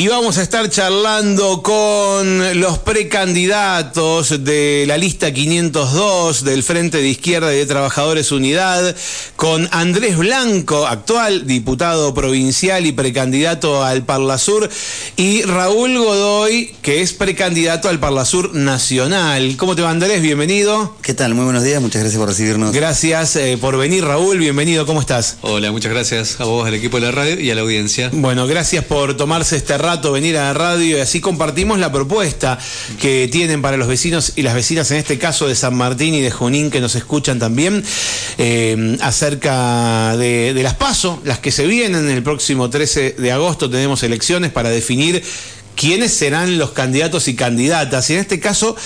y vamos a estar charlando con los precandidatos de la lista 502 del Frente de Izquierda y de Trabajadores Unidad, con Andrés Blanco, actual diputado provincial y precandidato al Parlasur, y Raúl Godoy, que es precandidato al Parlasur Nacional. ¿Cómo te va Andrés? Bienvenido. ¿Qué tal? Muy buenos días, muchas gracias por recibirnos. Gracias eh, por venir Raúl, bienvenido, ¿cómo estás? Hola, muchas gracias a vos, al equipo de la radio y a la audiencia. Bueno, gracias por tomarse este rato, venir a la radio y así compartimos la propuesta que tienen para los vecinos y las vecinas, en este caso de San Martín y de Junín, que nos escuchan también, eh, acerca de, las PASO, las que se vienen el próximo 13 de agosto, tenemos elecciones para definir quiénes serán los candidatos y candidatas. Y en este caso,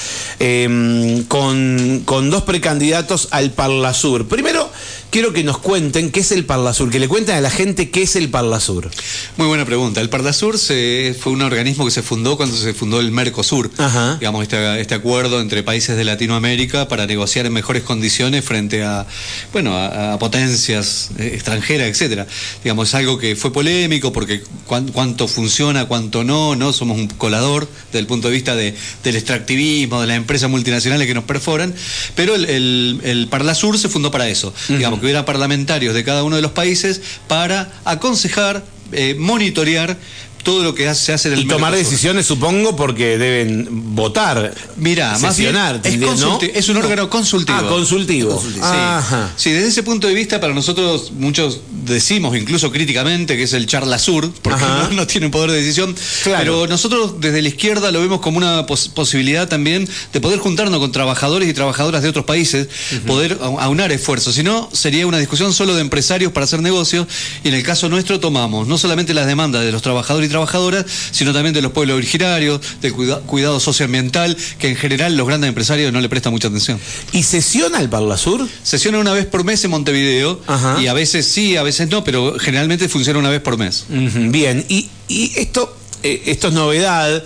eh, con, con, dos precandidatos al Parlasur. Primero, quiero que nos cuenten qué es el Parlasur, que le cuenten a la gente qué es el Parlasur. Muy buena pregunta. El Parlasur se, fue un organismo que se fundó cuando se fundó el Mercosur, Ajá. digamos, este, este, acuerdo entre países de Latinoamérica para negociar en mejores condiciones frente a, bueno, a, a potencias extranjeras, etcétera. Digamos, es algo que fue polémico porque cuánto funciona, cuánto no, no somos un colador desde el punto de vista de, del extractivismo, de las empresas multinacionales que nos perforan, pero el, el, el Parlasur se fundó para eso. Digamos, que hubiera parlamentarios de cada uno de los países para aconsejar, eh, monitorear todo lo que se hace en el Y tomar decisiones, supongo, porque deben votar. Mira, más bien es, ¿no? es, un órgano consultivo. Ah, consultivo. consultivo. Sí. sí. desde ese punto de vista, para nosotros, muchos decimos, incluso críticamente, que es el charla sur, porque no, no, tiene poder de decisión. Claro. Pero nosotros, desde la izquierda, lo vemos como una pos posibilidad también de poder juntarnos con trabajadores y trabajadoras de otros países, uh -huh. poder aunar esfuerzos. Si no, sería una discusión solo de empresarios para hacer negocios. Y en el caso nuestro, tomamos no solamente las demandas de los trabajadores y trabajadoras, sino también de los pueblos originarios, del cuida cuidado socioambiental, que en general los grandes empresarios no le prestan mucha atención. ¿Y sesiona el Parlasur? Sesiona una vez por mes en Montevideo, Ajá. y a veces sí, a veces no, pero generalmente funciona una vez por mes. Uh -huh. Bien, y, y esto, eh, esto es novedad,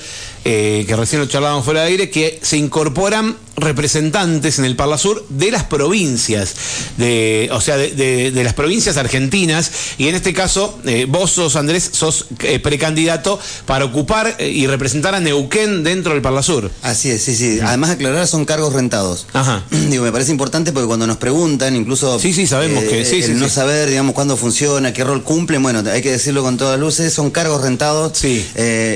eh, que recién lo charlábamos fuera de aire, que se incorporan representantes en el Parlasur de las provincias, de, o sea, de, de, de las provincias argentinas, y en este caso eh, vos sos, Andrés, sos eh, precandidato para ocupar eh, y representar a Neuquén dentro del Parlasur. Así es, sí, sí. Además, aclarar, son cargos rentados. Ajá. Digo, me parece importante porque cuando nos preguntan, incluso... Sí, sí, sabemos que... Sí, el sí, no sí. saber, digamos, cuándo funciona, qué rol cumple, bueno, hay que decirlo con todas luces, son cargos rentados. Sí.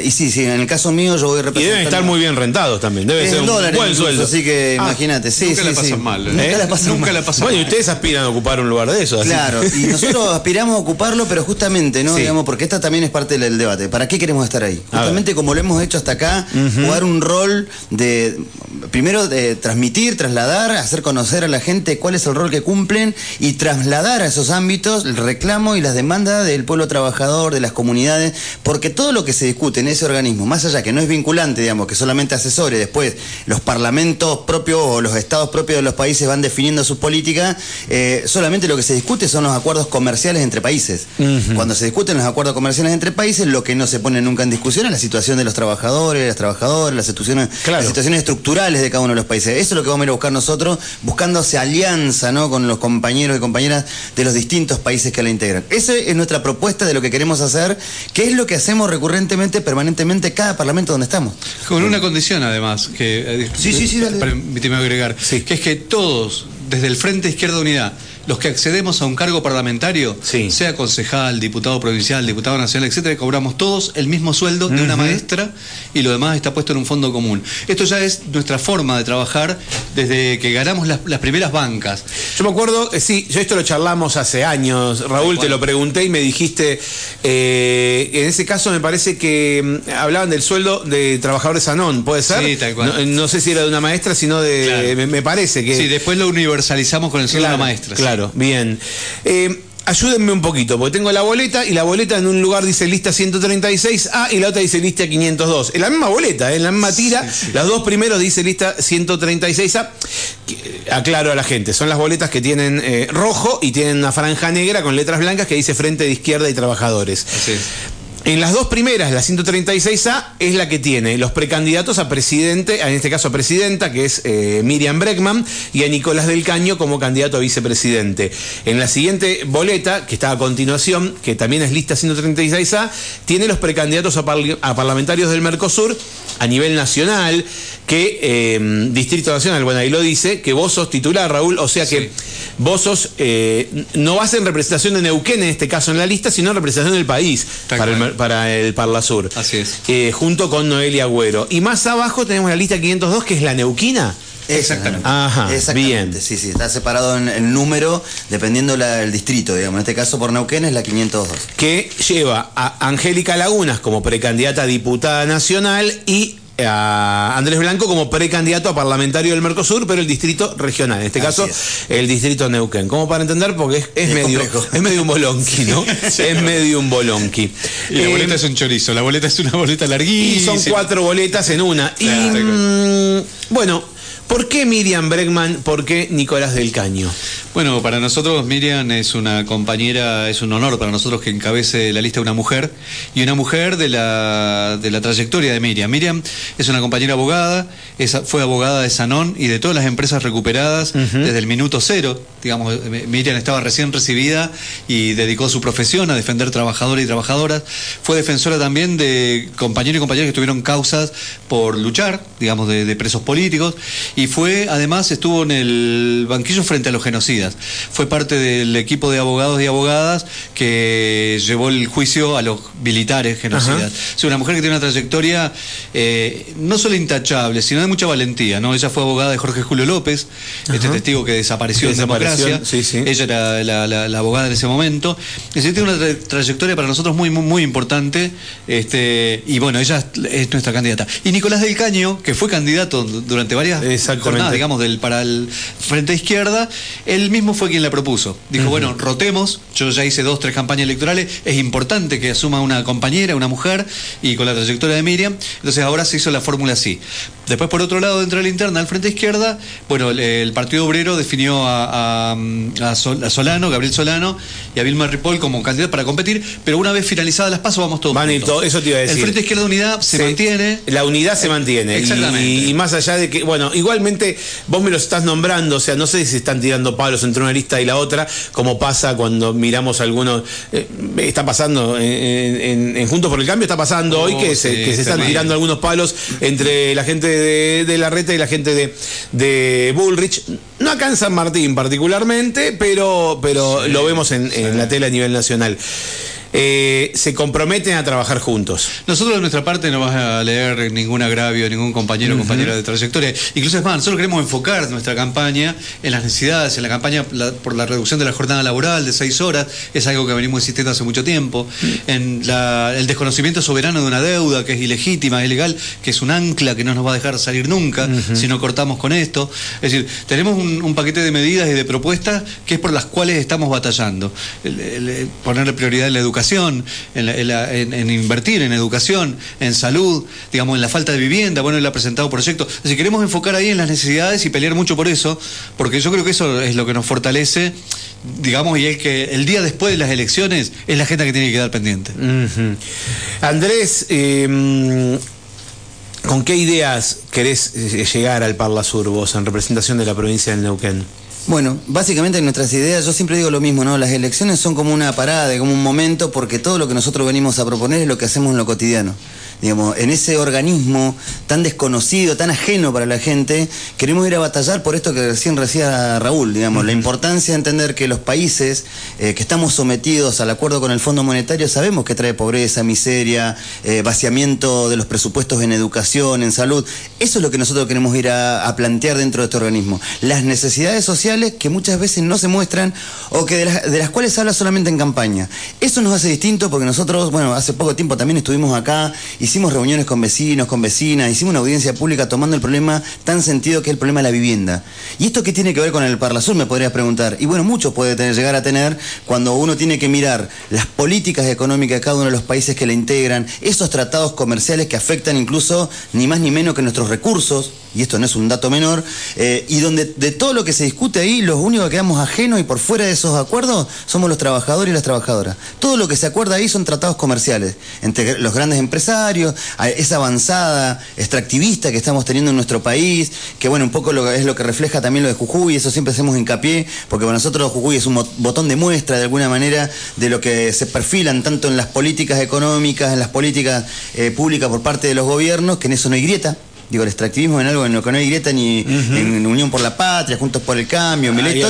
y sí, sí, en el caso mío yo voy Y deben estar muy bien rentados también, debe ser un buen incluso, sueldo. Así que ah, imagínate, sí, nunca sí, la pasan sí. mal. ¿eh? Nunca la pasan nunca mal. La pasan bueno, mal. y ustedes aspiran a ocupar un lugar de eso. Así. Claro, y nosotros aspiramos a ocuparlo, pero justamente, ¿no? Sí. Digamos, porque esta también es parte del debate. ¿Para qué queremos estar ahí? Justamente como lo hemos hecho hasta acá, uh -huh. jugar un rol de, primero, de transmitir, trasladar, hacer conocer a la gente cuál es el rol que cumplen y trasladar a esos ámbitos el reclamo y las demandas del pueblo trabajador, de las comunidades, porque todo lo que se discute en ese organismo, más allá que no es vinculante, digamos, que solamente asesore, después los parlamentos propios o los estados propios de los países van definiendo sus políticas, eh, solamente lo que se discute son los acuerdos comerciales entre países. Uh -huh. Cuando se discuten los acuerdos comerciales entre países, lo que no se pone nunca en discusión es la situación de los trabajadores, las trabajadoras, las situaciones, claro. las situaciones estructurales de cada uno de los países. Eso es lo que vamos a ir a buscar nosotros, buscando esa alianza ¿no? con los compañeros y compañeras de los distintos países que la integran. Esa es nuestra propuesta de lo que queremos hacer, que es lo que hacemos recurrentemente, permanentemente, cada parlamento donde estamos. Con una condición, además, que... Sí, sí, sí, dale. Permíteme agregar, sí. que es que todos, desde el Frente Izquierda Unidad, los que accedemos a un cargo parlamentario, sí. sea concejal, diputado provincial, diputado nacional, etcétera, cobramos todos el mismo sueldo de uh -huh. una maestra y lo demás está puesto en un fondo común. Esto ya es nuestra forma de trabajar desde que ganamos las, las primeras bancas. Yo me acuerdo, eh, sí, yo esto lo charlamos hace años, Raúl, te lo pregunté y me dijiste, eh, en ese caso me parece que mm, hablaban del sueldo de trabajadores ANON, ¿puede ser? Sí, tal cual. No, no sé si era de una maestra, sino de, claro. me, me, parece que... Sí, después lo universalizamos con el sueldo claro, de la maestra. Claro. Claro, bien. Eh, ayúdenme un poquito, porque tengo la boleta y la boleta en un lugar dice lista 136A y la otra dice lista 502. Es la misma boleta, ¿eh? en la misma tira. Sí, sí. Las dos primeros dice lista 136A. Aclaro a la gente, son las boletas que tienen eh, rojo y tienen una franja negra con letras blancas que dice Frente de Izquierda y Trabajadores. Así En las dos primeras, la 136A es la que tiene los precandidatos a presidente, en este caso a presidenta, que es eh, Miriam Breckman, y a Nicolás del Caño como candidato a vicepresidente. En la siguiente boleta, que está a continuación, que también es lista 136A, tiene los precandidatos a, parlamentarios del Mercosur a nivel nacional, que eh, Distrito Nacional, bueno, ahí lo dice, que vos sos titular, Raúl, o sea que vos sos, eh, no vas en representación de Neuquén en este caso en la lista, sino en representación del país para el, para el, Parla Sur. Así es. Eh, junto con Noelia Agüero. Y más abajo tenemos la lista 502, que es la Neuquina. Exactamente. Ajá, bien. Sí, sí, está separado en el número dependiendo del distrito, digamos. En este caso por Neuquén es la 502. Que lleva a Angélica Lagunas como precandidata a diputada nacional y a Andrés Blanco como precandidato a parlamentario del Mercosur, pero el distrito regional, en este caso el distrito Neuquén. Como para entender, porque es, medio, es medio un bolonqui, ¿no? Es medio un bolonqui. Y la boleta eh, es un chorizo, la boleta es una boleta larguísima. Y son cuatro boletas en una. y mm, bueno, ¿por qué Miriam Bregman? ¿Por qué Nicolás del Caño? Bueno, para nosotros Miriam es una compañera, es un honor para nosotros que encabece la lista una mujer y una mujer de la, de la trayectoria de Miriam. Miriam es una compañera abogada, fue abogada de Sanón y de todas las empresas recuperadas desde el minuto cero. Digamos, Miriam estaba recién recibida y dedicó su profesión a defender trabajadores y trabajadoras. Fue defensora también de compañeros y compañeras que tuvieron causas por luchar, digamos, de, de presos políticos y fue, además, estuvo en el banquillo frente a los genocidas fue parte del equipo de abogados y abogadas que llevó el juicio a los militares genocidas. Es una mujer que tiene una trayectoria eh, no solo intachable, sino de mucha valentía. ¿no? Ella fue abogada de Jorge Julio López, este testigo que desapareció en democracia. Ella era la, abogada en ese momento. Es tiene una trayectoria para nosotros muy, muy, muy importante. Este, y bueno, ella es nuestra candidata. Y Nicolás del Caño, que fue candidato durante varias jornadas, digamos, del, para el Frente Izquierda, él mismo fue quien la propuso. Dijo, bueno, rotemos, yo ya hice dos, tres campañas electorales, es importante que asuma una compañera, una mujer, y con la trayectoria de Miriam, entonces ahora se hizo la fórmula así. Después, por otro lado, dentro de la interna, al frente izquierda, bueno, el, Partido Obrero definió a, Solano, Gabriel Solano, y a Vilma Ripoll como candidato para competir, pero una vez finalizadas las pasos, vamos todos. eso te iba a decir. El Frente Izquierda Unidad se, mantiene. La unidad se mantiene. Exactamente. Y, más allá de que, bueno, igualmente vos me los estás nombrando, o sea, no sé si están tirando palos entre una lista y la otra, como pasa cuando miramos algunos. Eh, está pasando en, Juntos por el Cambio, está pasando hoy que, se, que se están tirando algunos palos entre la gente de, la reta y la gente de, de Bullrich. No acá en San Martín particularmente, pero, pero lo vemos en, en la tele a nivel nacional. Eh, se comprometen a trabajar juntos. Nosotros de nuestra parte no vas a leer ningún agravio, ningún compañero o compañera de trayectoria. Incluso es más, nosotros queremos enfocar nuestra campaña en las necesidades, en la campaña por la reducción de la jornada laboral de seis horas, es algo que venimos insistiendo hace mucho tiempo, en el desconocimiento soberano de una deuda que es ilegítima, es ilegal, que es un ancla que no nos va a dejar salir nunca si no cortamos con esto. Es decir, tenemos un, paquete de medidas y de propuestas que es por las cuales estamos batallando. ponerle prioridad en la educación en, invertir en educación, en salud, digamos, en la falta de vivienda. Bueno, él ha presentado proyectos. Si queremos enfocar ahí en las necesidades y pelear mucho por eso, porque yo creo que eso es lo que nos fortalece, digamos, y es que el día después de las elecciones es la gente que tiene que quedar pendiente. Andrés, em, ¿con qué ideas querés eh, llegar al Parla Sur vos en representación de la provincia del Neuquén? Bueno, básicamente nuestras ideas, yo siempre digo lo mismo, ¿no? Las elecciones son como una parada, como un momento, porque todo lo que nosotros venimos a proponer es lo que hacemos en lo cotidiano digamos, en ese organismo tan desconocido, tan ajeno para la gente, queremos ir a batallar por esto que recién decía Raúl, digamos, la importancia de entender que los países eh, que estamos sometidos al acuerdo con el Fondo Monetario sabemos que trae pobreza, miseria, eh, vaciamiento de los presupuestos en educación, en salud. Eso es lo que nosotros queremos ir a, plantear dentro de este organismo. Las necesidades sociales que muchas veces no se muestran o que de, de las cuales se habla solamente en campaña. Eso nos hace distinto porque nosotros, bueno, hace poco tiempo también estuvimos acá y hicimos reuniones con vecinos, con vecinas, hicimos una audiencia pública tomando el problema tan sentido que es el problema de la vivienda. ¿Y esto qué tiene que ver con el Parla Sur? Me podrías preguntar. Y bueno, mucho puede tener, llegar a tener cuando uno tiene que mirar las políticas económicas de cada uno de los países que la integran, esos tratados comerciales que afectan incluso ni más ni menos que nuestros recursos, y esto no es un dato menor, eh, y donde de todo lo que se discute ahí, los únicos que quedamos ajenos y por fuera de esos acuerdos somos los trabajadores y las trabajadoras. Todo lo que se acuerda ahí son tratados comerciales entre los grandes empresarios, esa avanzada extractivista que estamos teniendo en nuestro país, que bueno, un poco es lo que refleja también lo de Jujuy, eso siempre hacemos hincapié, porque para nosotros Jujuy es un botón de muestra de alguna manera de lo que se perfilan tanto en las políticas económicas, en las políticas eh, públicas por parte de los gobiernos, que en eso no hay grieta digo, el extractivismo en algo en lo que no hay grieta ni en Unión por la Patria, Juntos por el Cambio, hay,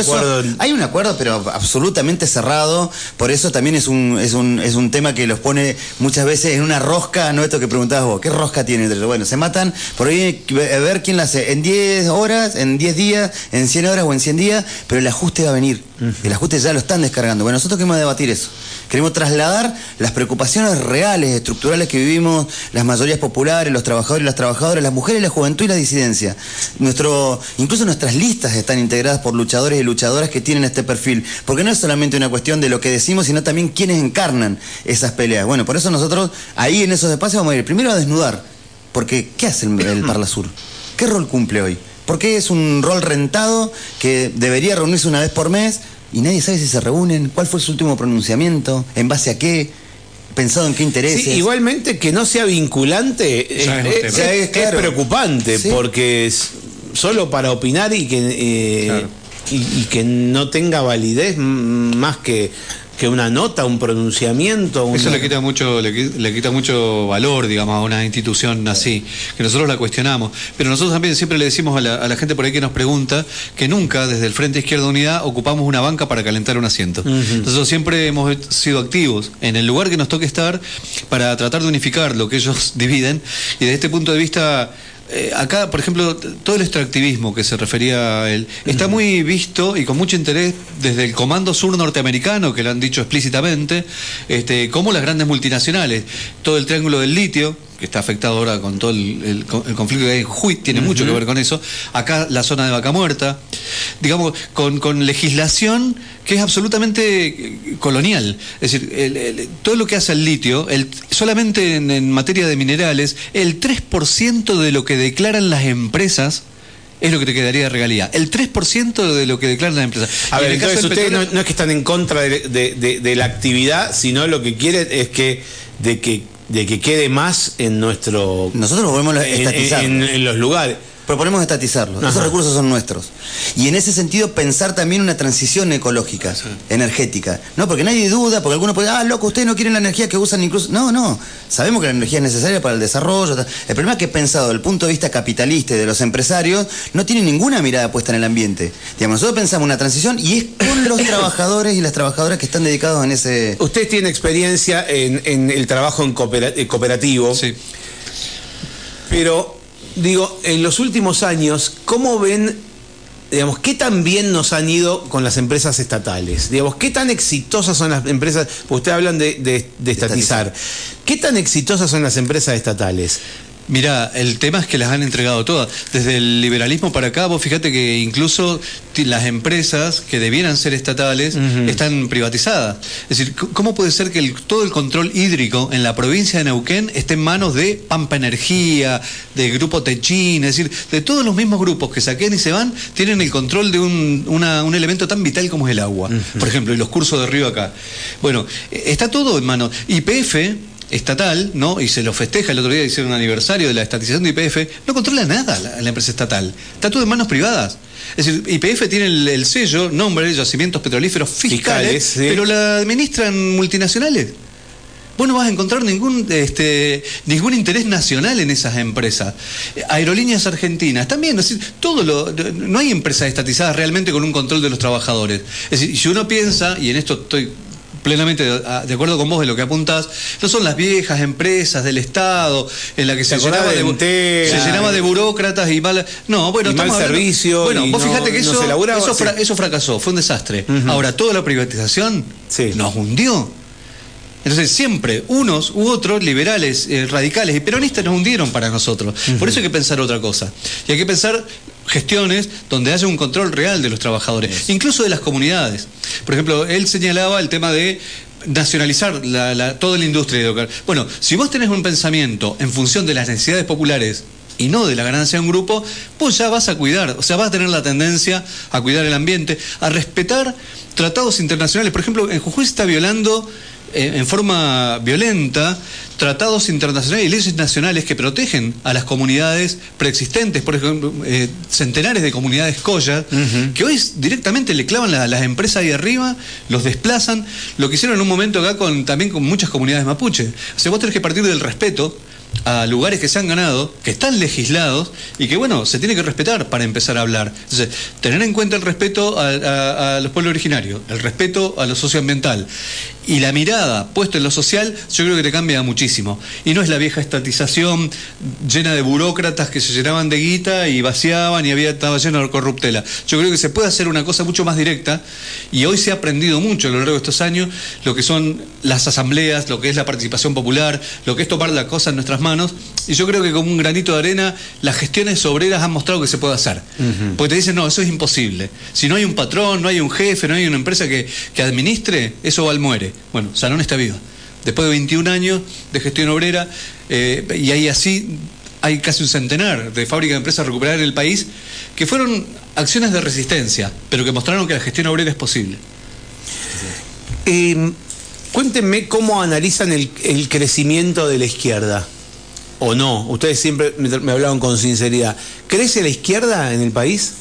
hay un acuerdo, pero absolutamente cerrado, por eso también es un, es un, es un tema que los pone muchas veces en una rosca, no esto que preguntabas vos, ¿qué rosca tiene entre Bueno, se matan, por ahí a ver quién la hace, en 10 horas, en 10 días, en 100 horas o en 100 días, pero el ajuste va a venir, el ajuste ya lo están descargando. Bueno, nosotros queremos debatir eso. Queremos trasladar las preocupaciones reales, estructurales que vivimos las mayorías populares, los trabajadores y las trabajadoras, las mujeres, la juventud y la disidencia. Nuestro, incluso nuestras listas están integradas por luchadores y luchadoras que tienen este perfil. Porque no es solamente una cuestión de lo que decimos, sino también quienes encarnan esas peleas. Bueno, por eso nosotros ahí en esos espacios vamos a ir primero a desnudar. Porque, ¿qué hace el, el Parla Sur? ¿Qué rol cumple hoy? Porque es un rol rentado que debería reunirse una vez por mes y nadie sabe si se reúnen, cuál fue su último pronunciamiento, en base a qué, pensado en qué intereses. Sí, igualmente que no sea vinculante es, preocupante, porque es solo para opinar y que, eh, y que no tenga validez más que que una nota, un pronunciamiento. Eso le quita mucho, le, quita mucho valor, digamos, a una institución así, que nosotros la cuestionamos. Pero nosotros también siempre le decimos a la, gente por ahí que nos pregunta que nunca desde el Frente Izquierda Unidad ocupamos una banca para calentar un asiento. Nosotros siempre hemos sido activos en el lugar que nos toque estar para tratar de unificar lo que ellos dividen. Y desde este punto de vista eh, acá, por ejemplo, todo el extractivismo que se refería a él está muy visto y con mucho interés desde el Comando Sur norteamericano, que lo han dicho explícitamente, este, como las grandes multinacionales, todo el triángulo del litio, que está afectado ahora con todo el, conflicto que hay en Jujuy, tiene mucho que ver con eso. Acá la zona de Vaca Muerta, digamos, con, legislación que es absolutamente eh, colonial. Es decir, todo lo que hace el litio, el, solamente en, materia de minerales, el 3% de lo que declaran las empresas es lo que te quedaría de regalía. El 3% de lo que declaran las empresas. A ver, entonces ustedes no, es que están en contra de, la actividad, sino lo que quieren es que de que de que quede más en nuestro... Nosotros lo podemos estatizar. en los lugares. Proponemos estatizarlo. Esos recursos son nuestros. Y en ese sentido pensar también una transición ecológica, energética. No, porque nadie duda, porque algunos pueden, ah, loco, ustedes no quieren la energía que usan incluso. No, no. Sabemos que la energía es necesaria para el desarrollo. El problema es que pensado desde el punto de vista capitalista y de los empresarios, no tiene ninguna mirada puesta en el ambiente. Digamos, nosotros pensamos una transición y es con los trabajadores y las trabajadoras que están dedicados en ese. Usted tiene experiencia en, en el trabajo en cooperativo. Sí. Pero digo, en los últimos años, ¿cómo ven, digamos, qué tan bien nos han ido con las empresas estatales? Digamos, ¿qué tan exitosas son las empresas? Porque ustedes hablan de, de estatizar. ¿Qué tan exitosas son las empresas estatales? Mira, el tema es que las han entregado todas. Desde el liberalismo para acá, vos fíjate que incluso las empresas que debieran ser estatales están privatizadas. Es decir, ¿cómo puede ser que todo el control hídrico en la provincia de Neuquén esté en manos de Pampa Energía, de Grupo Techín? Es decir, de todos los mismos grupos que saquen y se van, tienen el control de un, un elemento tan vital como es el agua. Por ejemplo, y los cursos de río acá. Bueno, está todo en manos. YPF estatal, ¿no? Y se lo festeja el otro día, hicieron un aniversario de la estatización de IPF, no controla nada la, empresa estatal. Está todo en manos privadas. Es decir, IPF tiene el, sello, nombre, yacimientos petrolíferos fiscales, pero la administran multinacionales. Vos no vas a encontrar ningún, este, ningún interés nacional en esas empresas. Aerolíneas argentinas, también, es decir, todo lo, no hay empresas estatizadas realmente con un control de los trabajadores. Es decir, si uno piensa, y en esto estoy plenamente de, acuerdo con vos de lo que apuntás, no son las viejas empresas del Estado en la que se llenaba de, se llenaba de burócratas y mal, no, bueno, mal servicio. Bueno, vos fíjate que eso, eso, fracasó, fue un desastre. Ahora, toda la privatización nos hundió. Entonces siempre unos u otros, liberales, eh, radicales y peronistas nos hundieron para nosotros. Por eso hay que pensar otra cosa. Y hay que pensar gestiones donde haya un control real de los trabajadores, incluso de las comunidades. Por ejemplo, él señalaba el tema de nacionalizar la, toda la industria de Bueno, si vos tenés un pensamiento en función de las necesidades populares y no de la ganancia de un grupo, pues ya vas a cuidar, o sea, vas a tener la tendencia a cuidar el ambiente, a respetar tratados internacionales. Por ejemplo, en Jujuy se está violando en forma violenta tratados internacionales y leyes nacionales que protegen a las comunidades preexistentes, por ejemplo, eh, centenares de comunidades collas, que hoy directamente le clavan a las empresas ahí arriba, los desplazan, lo que hicieron en un momento acá con, también con muchas comunidades mapuche. O sea, vos tenés que partir del respeto a lugares que se han ganado, que están legislados y que, bueno, se tiene que respetar para empezar a hablar. Entonces, tener en cuenta el respeto a, a los pueblos originarios, el respeto a lo socioambiental y la mirada puesta en lo social, yo creo que te cambia muchísimo. Y no es la vieja estatización llena de burócratas que se llenaban de guita y vaciaban y había, estaba lleno de corruptela. Yo creo que se puede hacer una cosa mucho más directa y hoy se ha aprendido mucho a lo largo de estos años lo que son las asambleas, lo que es la participación popular, lo que es tomar la cosa en nuestras manos. Y yo creo que como un granito de arena, las gestiones obreras han mostrado que se puede hacer. Porque te dicen, no, eso es imposible. Si no hay un patrón, no hay un jefe, no hay una empresa que, que administre, eso va al muere. Bueno, Salón está viva. Después de 21 años de gestión obrera, eh, y ahí así hay casi un centenar de fábricas de empresas recuperadas en el país, que fueron acciones de resistencia, pero que mostraron que la gestión obrera es posible. Eh, cuéntenme cómo analizan el, crecimiento de la izquierda. ¿O no? Ustedes siempre me, me con sinceridad. ¿Crece la izquierda en el país?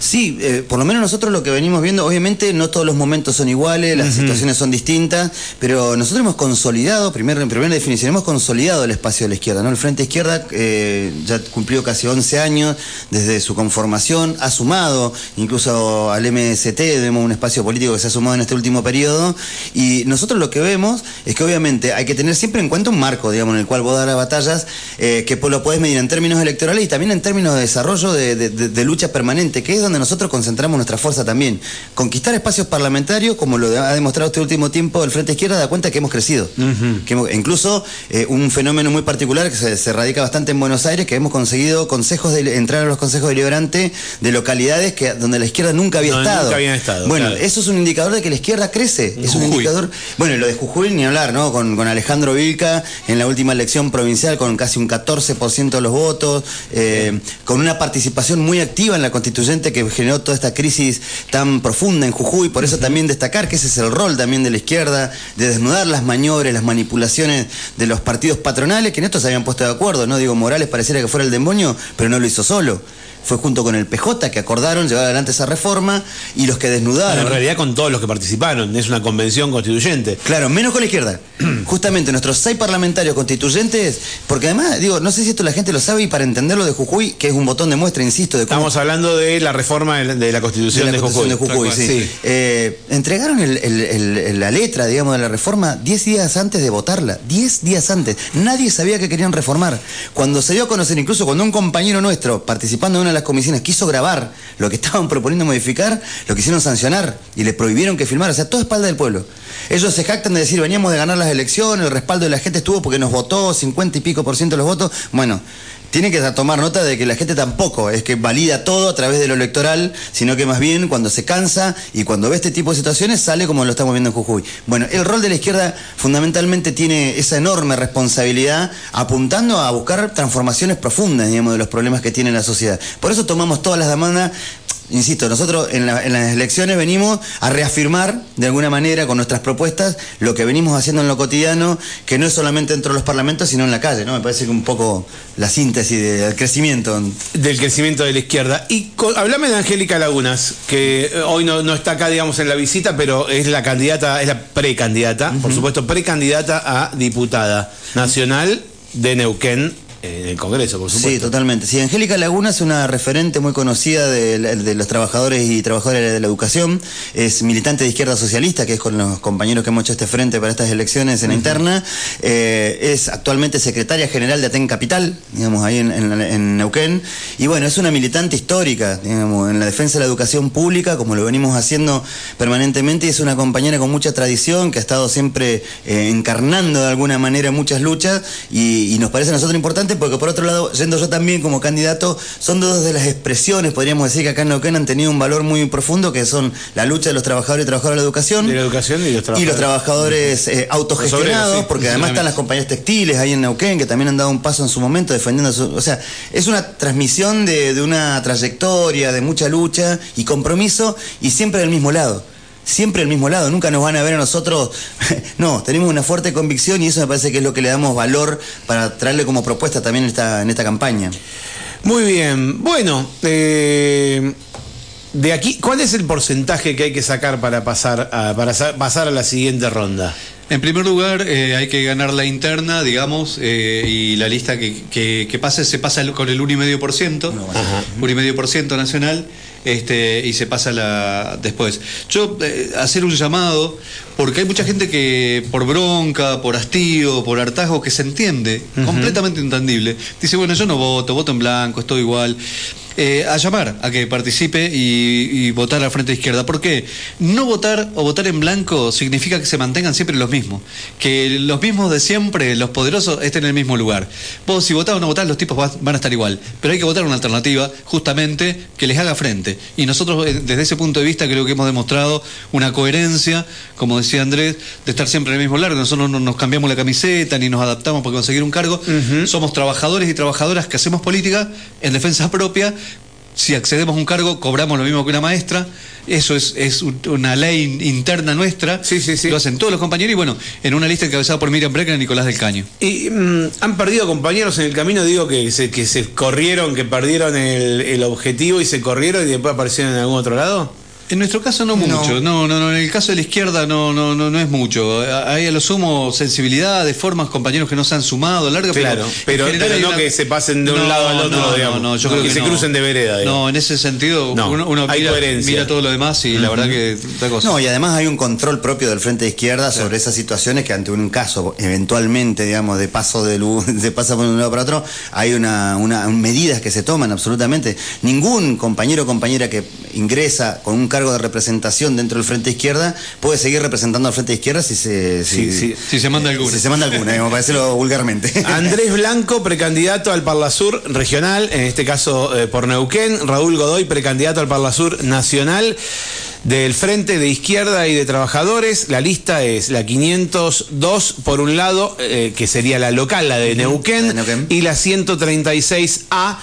Sí, eh, por lo menos nosotros lo que venimos viendo, obviamente no todos los momentos son iguales, las situaciones son distintas, pero nosotros hemos consolidado, primero, en primera definición, hemos consolidado el espacio de la izquierda, ¿no? El Frente Izquierda eh, ya cumplió casi 11 años desde su conformación, ha sumado incluso al MST, vemos un espacio político que se ha sumado en este último periodo, y nosotros lo que vemos es que obviamente hay que tener siempre en cuenta un marco, digamos, en el cual vos dar batallas, eh, que lo podés medir en términos electorales y también en términos de desarrollo de, de lucha permanente, que es donde nosotros concentramos nuestra fuerza también. Conquistar espacios parlamentarios, como lo ha demostrado este último tiempo el Frente Izquierda, da cuenta que hemos crecido. que incluso eh, un fenómeno muy particular que se, radica bastante en Buenos Aires, que hemos conseguido consejos de entrar a los consejos deliberantes de localidades que donde la izquierda nunca había estado. Nunca habían estado. Bueno, eso es un indicador de que la izquierda crece. Es un indicador. Bueno, lo de Jujuy ni hablar, ¿no? Con, con Alejandro Vilca en la última elección provincial con casi un 14% de los votos, eh, con una participación muy activa en la constituyente que generó toda esta crisis tan profunda en Jujuy, por eso también destacar que ese es el rol también de la izquierda, de desnudar las maniobras, las manipulaciones de los partidos patronales, que en esto se habían puesto de acuerdo, ¿no? Digo, Morales pareciera que fuera el demonio, pero no lo hizo solo fue junto con el PJ que acordaron llevar adelante esa reforma y los que desnudaron. en realidad con todos los que participaron, es una convención constituyente. Claro, menos con la izquierda. Justamente nuestros seis parlamentarios constituyentes, porque además, digo, no sé si esto la gente lo sabe y para entenderlo de Jujuy, que es un botón de muestra, insisto, de Estamos hablando de la reforma de la constitución de, Jujuy. sí. Eh, entregaron la letra, digamos, de la reforma diez días antes de votarla. Diez días antes. Nadie sabía que querían reformar. Cuando se dio a conocer, incluso cuando un compañero nuestro, participando en una las comisiones quiso grabar lo que estaban proponiendo modificar, lo quisieron sancionar y le prohibieron que filmara. O sea, toda espalda del pueblo. Ellos se jactan de decir, veníamos de ganar las elecciones, el respaldo de la gente estuvo porque nos votó 50 y pico por ciento de los votos. Bueno, tiene que tomar nota de que la gente tampoco es que valida todo a través de lo electoral, sino que más bien cuando se cansa y cuando ve este tipo de situaciones sale como lo estamos viendo en Jujuy. Bueno, el rol de la izquierda fundamentalmente tiene esa enorme responsabilidad apuntando a buscar transformaciones profundas, digamos, de los problemas que tiene la sociedad. Por eso tomamos todas las demandas insisto, nosotros en, las elecciones venimos a reafirmar de alguna manera con nuestras propuestas lo que venimos haciendo en lo cotidiano, que no es solamente dentro de los parlamentos, sino en la calle, ¿no? Me parece que un poco la síntesis del crecimiento. Del crecimiento de la izquierda. Y hablame de Angélica Lagunas, que eh, hoy no, está acá, digamos, en la visita, pero es la candidata, es la precandidata, por supuesto, precandidata a diputada nacional de Neuquén en el Congreso, por supuesto. Sí, totalmente. Sí, Angélica Laguna es una referente muy conocida de, los trabajadores y trabajadoras de la educación. Es militante de izquierda socialista, que es con los compañeros que hemos hecho este frente para estas elecciones en la interna. Eh, es actualmente secretaria general de Aten Capital, digamos, ahí en, Neuquén. Y bueno, es una militante histórica, digamos, en la defensa de la educación pública, como lo venimos haciendo permanentemente. Y es una compañera con mucha tradición, que ha estado siempre eh, encarnando de alguna manera muchas luchas. Y, y nos parece a nosotros importante importante porque por otro lado, yendo yo también como candidato, son dos de las expresiones, podríamos decir que acá en Neuquén han tenido un valor muy profundo, que son la lucha de los trabajadores y trabajadoras de la educación. De la educación y los trabajadores. Y los trabajadores eh, autogestionados, porque además están las compañías textiles ahí en Neuquén, que también han dado un paso en su momento defendiendo su... O sea, es una transmisión de, de una trayectoria, de mucha lucha y compromiso, y siempre del mismo lado siempre el mismo lado, nunca nos van a ver a nosotros, no, tenemos una fuerte convicción y eso me parece que es lo que le damos valor para traerle como propuesta también en esta, en esta campaña. Muy bien, bueno, eh, de aquí, ¿cuál es el porcentaje que hay que sacar para pasar a, para pasar a la siguiente ronda? En primer lugar, eh, hay que ganar la interna, digamos, eh, y la lista que, que, pase se pasa con el 1,5%, 1,5% nacional este, y se pasa la después. Yo eh, hacer un llamado, porque hay mucha gente que por bronca, por hastío, por hartazgo, que se entiende, completamente entendible, dice, bueno, yo no voto, voto en blanco, estoy igual. Eh, a llamar a que participe y, votar al Frente Izquierda. Porque no votar o votar en blanco significa que se mantengan siempre los mismos. Que los mismos de siempre, los poderosos, estén en el mismo lugar. Vos, si votás o no votás, los tipos van a estar igual. Pero hay que votar una alternativa, justamente, que les haga frente. Y nosotros, eh, desde ese punto de vista, creo que hemos demostrado una coherencia, como decía Andrés, de estar siempre en el mismo lugar. Nosotros no nos cambiamos la camiseta ni nos adaptamos para conseguir un cargo. Somos trabajadores y trabajadoras que hacemos política en defensa propia si accedemos a un cargo, cobramos lo mismo que una maestra. Eso es, es una ley interna nuestra. Sí, sí, sí. Lo hacen todos los compañeros y bueno, en una lista encabezada por Miriam Brecker y Nicolás del Caño. ¿Y mm, han perdido compañeros en el camino? Digo que se, que se corrieron, que perdieron el, el objetivo y se corrieron y después aparecieron en algún otro lado. En nuestro caso no mucho, no. no, no, en el caso de la izquierda no, no, no, no es mucho. Hay a lo sumo sensibilidad de formas, compañeros que no se han sumado, larga, claro, pero, pero, no que se pasen de un lado al otro, digamos. No, yo creo que, se crucen de vereda. No, en ese sentido uno, mira, todo lo demás y la verdad que cosa. No, y además hay un control propio del frente de izquierda sobre esas situaciones que ante un caso eventualmente, digamos, de paso de, de pasa por un lado para otro, hay una, una medidas que se toman absolutamente. Ningún compañero o compañera que ingresa con un cargo de representación dentro del Frente Izquierda puede seguir representando al Frente Izquierda si se, si, se manda alguna. Si se manda alguna, para decirlo vulgarmente. Andrés Blanco, precandidato al Parlasur regional, en este caso eh, por Neuquén. Raúl Godoy, precandidato al Parlasur nacional del Frente de Izquierda y de Trabajadores. La lista es la 502 por un lado, eh, que sería la local, la de Neuquén, Neuquén. y la 136A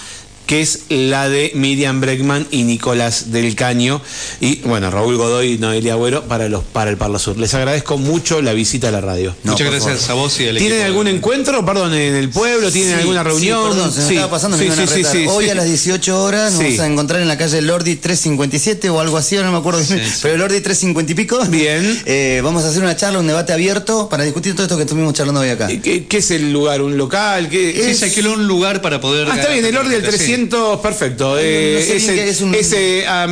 que es la de Miriam Bregman y Nicolás del Caño. Y bueno, Raúl Godoy y Noelia Agüero para, los, para el Parla Sur. Les agradezco mucho la visita a la radio. Muchas gracias a vos y al ¿Tienen algún encuentro, perdón, en el pueblo? ¿Tienen alguna reunión? Sí, perdón, se me estaba pasando, me Hoy a las 18 horas nos vamos a encontrar en la calle Lordi 357 o algo así, no me acuerdo pero Lordi 350 y pico. Bien. Eh, vamos a hacer una charla, un debate abierto para discutir todo esto que estuvimos charlando hoy acá. ¿Qué, es el lugar? ¿Un local? ¿Qué, sí, es? se alquiló un lugar para poder... Ah, está bien, el Lordi del 300 perfecto. ese, a,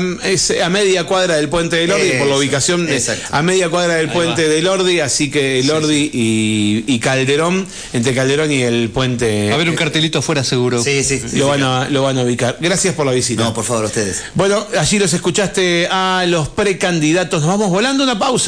media cuadra del puente de Lordi, por la ubicación, a media cuadra del puente de Lordi, así que Lordi Y, Calderón, entre Calderón y el puente. A haber un cartelito afuera seguro. Sí, sí. Lo, van a, lo van a ubicar. Gracias por la visita. No, por favor, ustedes. Bueno, allí los escuchaste a los precandidatos. Nos vamos volando una pausa.